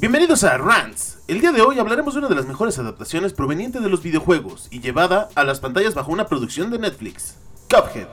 Bienvenidos a Rants. El día de hoy hablaremos de una de las mejores adaptaciones provenientes de los videojuegos y llevada a las pantallas bajo una producción de Netflix. Cuphead.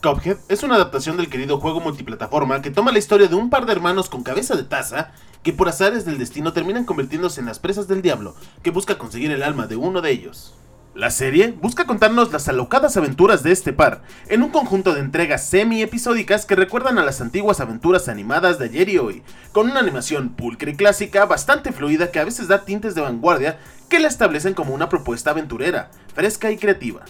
Cuphead es una adaptación del querido juego multiplataforma que toma la historia de un par de hermanos con cabeza de taza que por azares del destino terminan convirtiéndose en las presas del diablo que busca conseguir el alma de uno de ellos. La serie busca contarnos las alocadas aventuras de este par, en un conjunto de entregas semi-episódicas que recuerdan a las antiguas aventuras animadas de ayer y hoy, con una animación pulcra y clásica bastante fluida que a veces da tintes de vanguardia que la establecen como una propuesta aventurera, fresca y creativa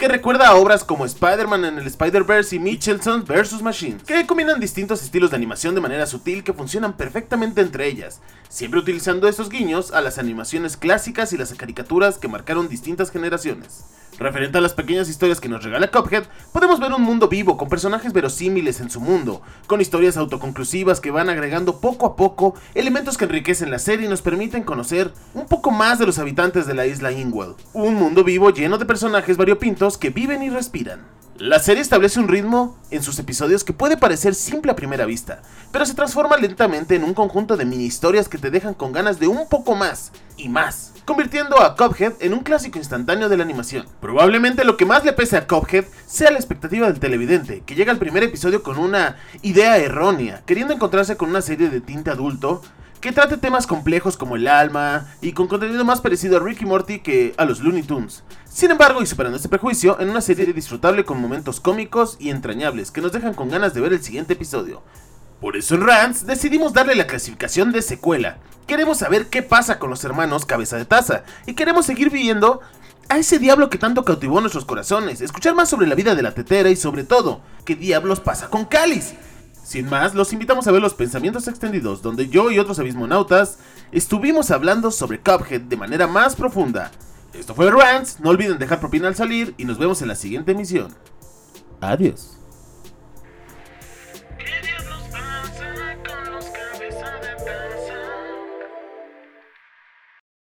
que recuerda a obras como Spider-Man en el Spider-Verse y Michelson vs. Machines, que combinan distintos estilos de animación de manera sutil que funcionan perfectamente entre ellas, siempre utilizando esos guiños a las animaciones clásicas y las caricaturas que marcaron distintas generaciones. Referente a las pequeñas historias que nos regala Cuphead, podemos ver un mundo vivo con personajes verosímiles en su mundo, con historias autoconclusivas que van agregando poco a poco elementos que enriquecen la serie y nos permiten conocer un poco más de los habitantes de la isla Ingwell. Un mundo vivo lleno de personajes variopintos que viven y respiran. La serie establece un ritmo en sus episodios que puede parecer simple a primera vista, pero se transforma lentamente en un conjunto de mini historias que te dejan con ganas de un poco más y más, convirtiendo a Cuphead en un clásico instantáneo de la animación. Probablemente lo que más le pese a Cuphead sea la expectativa del televidente, que llega al primer episodio con una idea errónea, queriendo encontrarse con una serie de tinte adulto que trate temas complejos como el alma y con contenido más parecido a Ricky Morty que a los Looney Tunes. Sin embargo, y superando este prejuicio, en una serie disfrutable con momentos cómicos y entrañables que nos dejan con ganas de ver el siguiente episodio. Por eso en Rants decidimos darle la clasificación de secuela. Queremos saber qué pasa con los hermanos Cabeza de Taza y queremos seguir viviendo a ese diablo que tanto cautivó nuestros corazones, escuchar más sobre la vida de la tetera y sobre todo, qué diablos pasa con Cáliz. Sin más, los invitamos a ver los pensamientos extendidos, donde yo y otros abismonautas estuvimos hablando sobre Cuphead de manera más profunda. Esto fue Rants, no olviden dejar propina al salir y nos vemos en la siguiente emisión. Adiós.